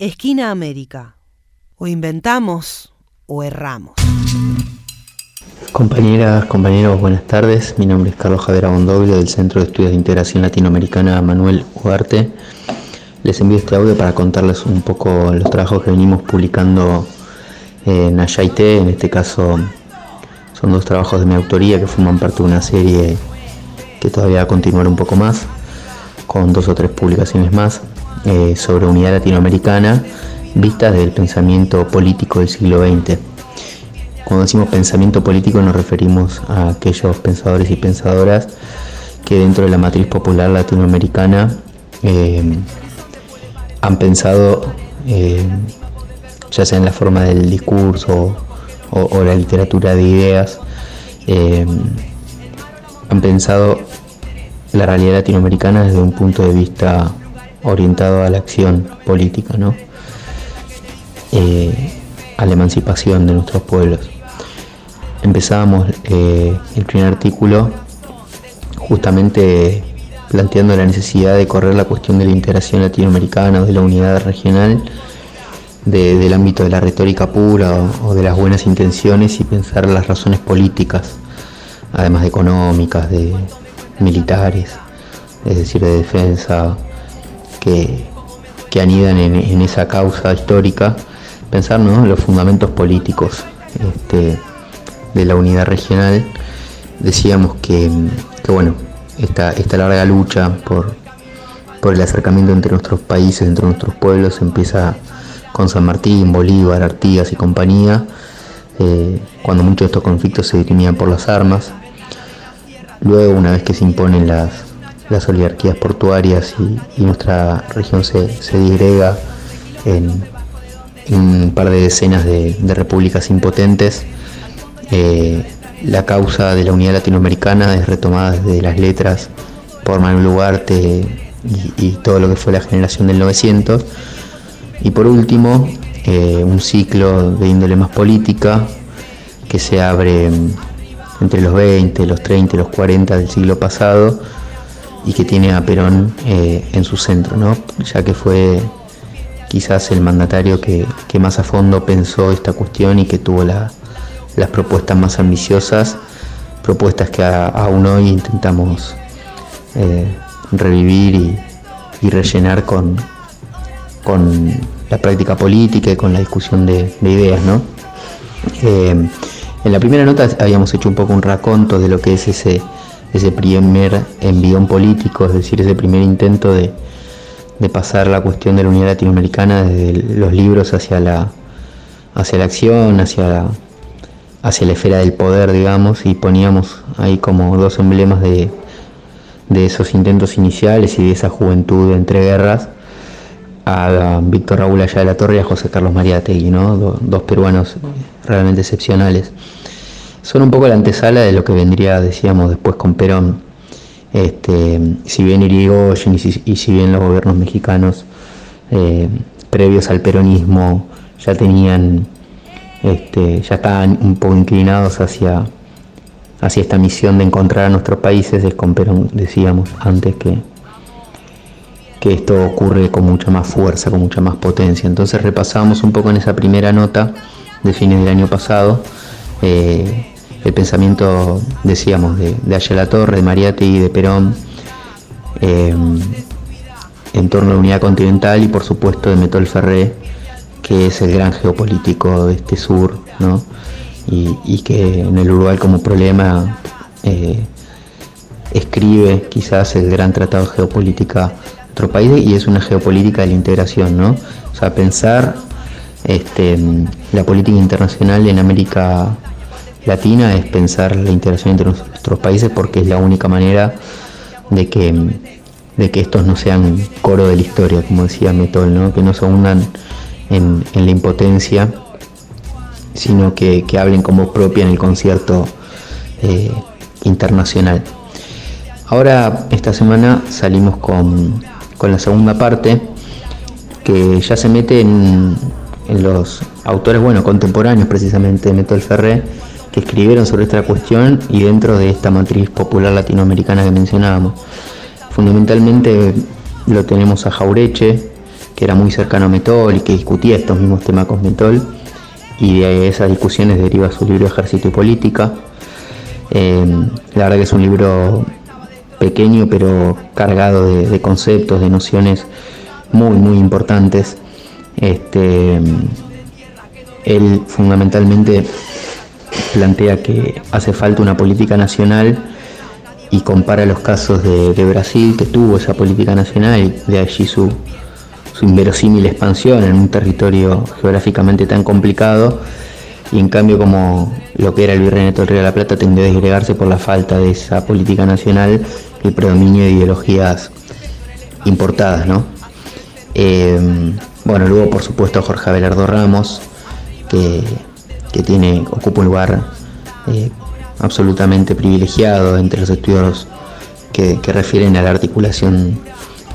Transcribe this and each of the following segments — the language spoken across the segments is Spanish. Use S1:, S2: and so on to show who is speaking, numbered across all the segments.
S1: Esquina América. O inventamos o erramos.
S2: Compañeras, compañeros, buenas tardes. Mi nombre es Carlos Javier Abondoglio del Centro de Estudios de Integración Latinoamericana Manuel Ugarte. Les envío este audio para contarles un poco los trabajos que venimos publicando en Ayaité. En este caso son dos trabajos de mi autoría que forman parte de una serie que todavía va a continuar un poco más, con dos o tres publicaciones más, eh, sobre unidad latinoamericana vistas del pensamiento político del siglo XX. Cuando decimos pensamiento político nos referimos a aquellos pensadores y pensadoras que dentro de la matriz popular latinoamericana eh, han pensado, eh, ya sea en la forma del discurso o, la literatura de ideas, han pensado la realidad latinoamericana desde un punto de vista orientado a la acción política, ¿no? Eh, a la emancipación de nuestros pueblos. Empezábamos eh, el primer artículo justamente planteando la necesidad de correr la cuestión de la integración latinoamericana o de la unidad regional del ámbito de la retórica pura o, de las buenas intenciones y pensar las razones políticas, además de económicas, de militares, es decir, de defensa, que, anidan en, esa causa histórica, pensar en los fundamentos políticos este, de la unidad regional. Decíamos que, bueno, esta, larga lucha por, por el acercamiento entre nuestros países, entre nuestros pueblos, empieza con San Martín, Bolívar, Artigas y compañía, eh, cuando muchos de estos conflictos se dirimían por las armas. Luego, una vez que se imponen las, las oligarquías portuarias y, nuestra región se, disgrega en, un par de decenas de, repúblicas impotentes, eh, la causa de la unidad latinoamericana es retomada desde las letras por Manuel Ugarte y, todo lo que fue la generación del 900 y por último, eh, un ciclo de índole más política que se abre entre los 20, los 30 y los 40 del siglo pasado y que tiene a Perón eh, en su centro, ¿no? ya que fue quizás el mandatario que, más a fondo pensó esta cuestión y que tuvo las propuestas más ambiciosas, propuestas que aún hoy intentamos eh, revivir y rellenar con, con la práctica política y con la discusión de, ideas. ¿no? Eh, en la primera nota habíamos hecho un poco un raconto de lo que es ese, ese primer envión político, es decir, ese primer intento de, pasar la cuestión de la unidad latinoamericana desde los libros hacia la, hacia la acción, hacia la, hacia la esfera del poder, digamos, y poníamos ahí como dos emblemas de, de esos intentos iniciales y de esa juventud entre guerras a Víctor Raúl Allá de la Torre y a José Carlos María Tegui, ¿no? dos peruanos realmente excepcionales. Son un poco la antesala de lo que vendría, decíamos, después con Perón. Este, si bien Irigoyen y si, bien los gobiernos mexicanos eh, previos al peronismo ya tenían, este, ya estaban un poco inclinados hacia, hacia esta misión de encontrar a nuestros países, es con Perón, decíamos antes que, que esto ocurre con mucha más fuerza, con mucha más potencia. Entonces repasamos un poco en esa primera nota de fines del año pasado eh, el pensamiento, decíamos, de, de La Torre, de Mariátegui, de Perón, eh, en torno a la unidad continental y por supuesto de Metol Ferré, que es el gran geopolítico de este sur, ¿no? y, que en el Uruguay como problema eh, escribe quizás el gran tratado de geopolítica país y es una geopolítica de la integración, ¿no? O sea, pensar este, la política internacional en América Latina es pensar la integración entre nuestros países porque es la única manera de que, de que estos no sean coro de la historia, como decía Metol, ¿no? que no se hundan en, la impotencia, sino que, hablen como propia en el concierto eh, internacional. Ahora, esta semana salimos con con la segunda parte, que ya se mete en, los autores bueno, contemporáneos precisamente de Metol Ferré, que escribieron sobre esta cuestión y dentro de esta matriz popular latinoamericana que mencionábamos. Fundamentalmente lo tenemos a Jaureche, que era muy cercano a Metol y que discutía estos mismos temas con Metol, y de esas discusiones deriva su libro Ejército y Política. Eh, la verdad que es un libro pequeño pero cargado de, conceptos, de nociones muy, muy importantes. Este, él fundamentalmente plantea que hace falta una política nacional y compara los casos de, Brasil, que tuvo esa política nacional de allí su, su inverosímil expansión en un territorio geográficamente tan complicado, y en cambio como lo que era el Virreinato del Río de la Plata tendió a desgregarse por la falta de esa política nacional y predominio de ideologías importadas, ¿no? Eh, bueno, luego por supuesto Jorge Abelardo Ramos, que, tiene, ocupa un lugar eh, absolutamente privilegiado entre los estudios que, refieren a la articulación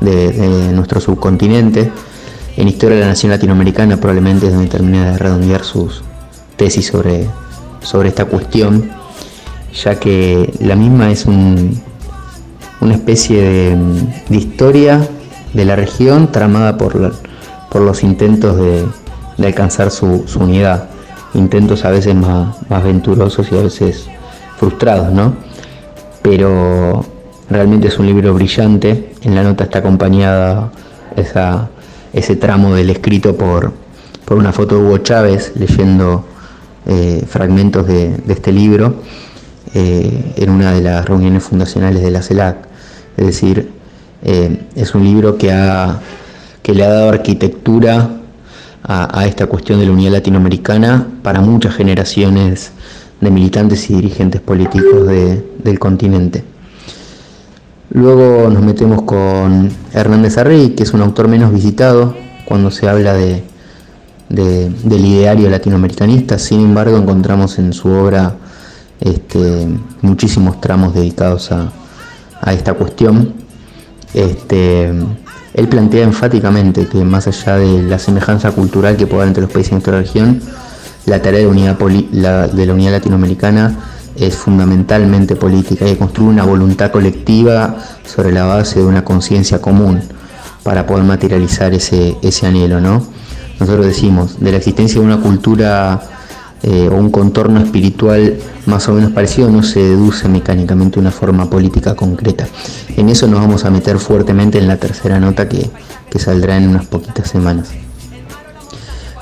S2: de, nuestro subcontinente. En Historia de la Nación Latinoamericana probablemente es donde termina de redondear sus tesis sobre, sobre esta cuestión, ya que la misma es un, una especie de, historia de la región tramada por, por los intentos de, alcanzar su, unidad, intentos a veces más, más venturosos y a veces frustrados, ¿no? Pero realmente es un libro brillante. En la nota está acompañada esa, ese tramo del escrito por, por una foto de Hugo Chávez leyendo eh, fragmentos de, este libro eh, en una de las reuniones fundacionales de la CELAC. Es decir, eh, es un libro que, ha, que le ha dado arquitectura a, a esta cuestión de la unidad latinoamericana para muchas generaciones de militantes y dirigentes políticos del continente. Luego nos metemos con Hernández Arrey, que es un autor menos visitado cuando se habla de, del ideario latinoamericanista, sin embargo encontramos en su obra este, muchísimos tramos dedicados a, esta cuestión. Este, él plantea enfáticamente que más allá de la semejanza cultural que pueda haber entre los países de nuestra región, la tarea de, unidad de la unidad latinoamericana es fundamentalmente política y construir una voluntad colectiva sobre la base de una conciencia común para poder materializar ese, ese anhelo. ¿no? Nosotros decimos, de la existencia de una cultura eh, o un contorno espiritual más o menos parecido no se deduce mecánicamente una forma política concreta. En eso nos vamos a meter fuertemente en la tercera nota que, que saldrá en unas poquitas semanas.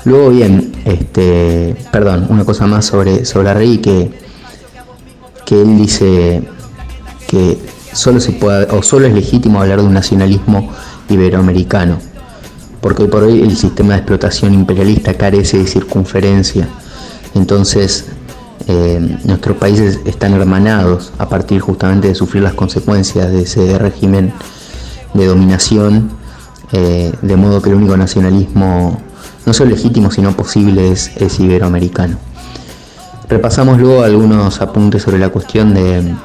S2: Luego bien, este, perdón, una cosa más sobre, sobre Rey que, que él dice que solo se puede, o solo es legítimo hablar de un nacionalismo iberoamericano, porque hoy por hoy el sistema de explotación imperialista carece de circunferencia. Entonces, eh, nuestros países están hermanados a partir justamente de sufrir las consecuencias de ese régimen de dominación, eh, de modo que el único nacionalismo no solo legítimo, sino posible es, iberoamericano. Repasamos luego algunos apuntes sobre la cuestión de,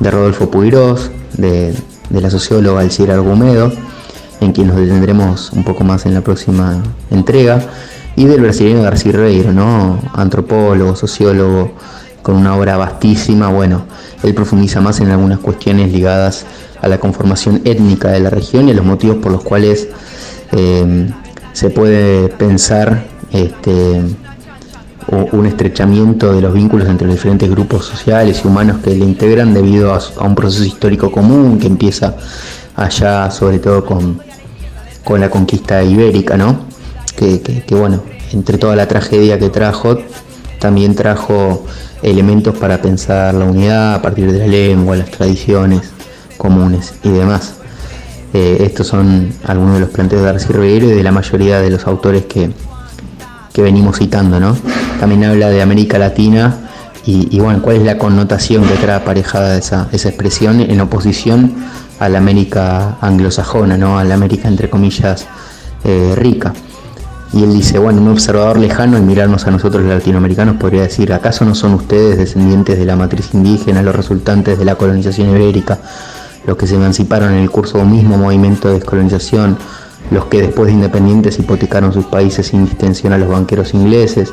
S2: Rodolfo Puigros, de, la socióloga Alcira Argumedo, en quien nos detendremos un poco más en la próxima entrega, y del brasileño García Reiro, ¿no? antropólogo, sociólogo, con una obra vastísima. Bueno, él profundiza más en algunas cuestiones ligadas a la conformación étnica de la región y a los motivos por los cuales eh, se puede pensar este, un estrechamiento de los vínculos entre los diferentes grupos sociales y humanos que le integran debido a, un proceso histórico común que empieza allá sobre todo con, con la conquista ibérica, ¿no? Que, que, bueno, entre toda la tragedia que trajo, también trajo elementos para pensar la unidad a partir de la lengua, las tradiciones comunes y demás. Eh, estos son algunos de los planteos de García Ribeiro y de la mayoría de los autores que, venimos citando. ¿no? También habla de América Latina y, bueno, cuál es la connotación que trae aparejada esa, esa expresión en oposición a la América anglosajona, ¿no? a la América entre comillas eh, rica. Y él dice, bueno, un observador lejano al mirarnos a nosotros los latinoamericanos podría decir, ¿acaso no son ustedes descendientes de la matriz indígena, los resultantes de la colonización ibérica? los que se emanciparon en el curso de un mismo movimiento de descolonización, los que después de independientes hipotecaron sus países sin distinción a los banqueros ingleses,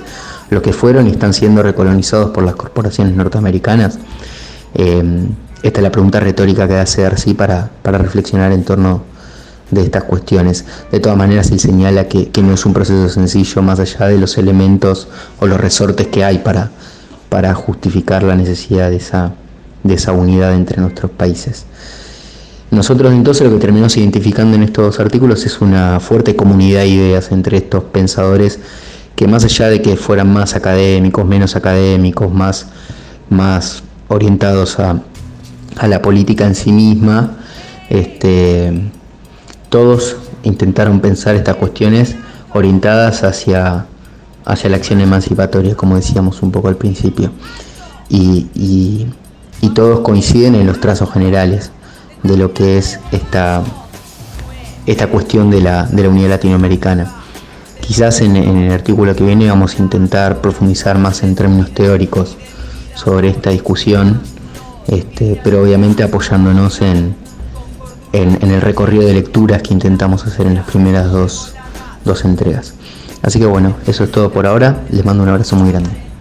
S2: los que fueron y están siendo recolonizados por las corporaciones norteamericanas. Eh, esta es la pregunta retórica que hace Darcy para, para reflexionar en torno de estas cuestiones. De todas maneras, él señala que, no es un proceso sencillo más allá de los elementos o los resortes que hay para, para justificar la necesidad de esa, de esa unidad entre nuestros países. Nosotros entonces lo que terminamos identificando en estos artículos es una fuerte comunidad de ideas entre estos pensadores que más allá de que fueran más académicos, menos académicos, más, más orientados a, a la política en sí misma, este, todos intentaron pensar estas cuestiones orientadas hacia, hacia la acción emancipatoria, como decíamos un poco al principio. Y, todos coinciden en los trazos generales de lo que es esta, esta cuestión de la, de la unidad latinoamericana. Quizás en, en, el artículo que viene vamos a intentar profundizar más en términos teóricos sobre esta discusión, este, pero obviamente apoyándonos en, el recorrido de lecturas que intentamos hacer en las primeras dos, dos entregas. Así que bueno, eso es todo por ahora. Les mando un abrazo muy grande.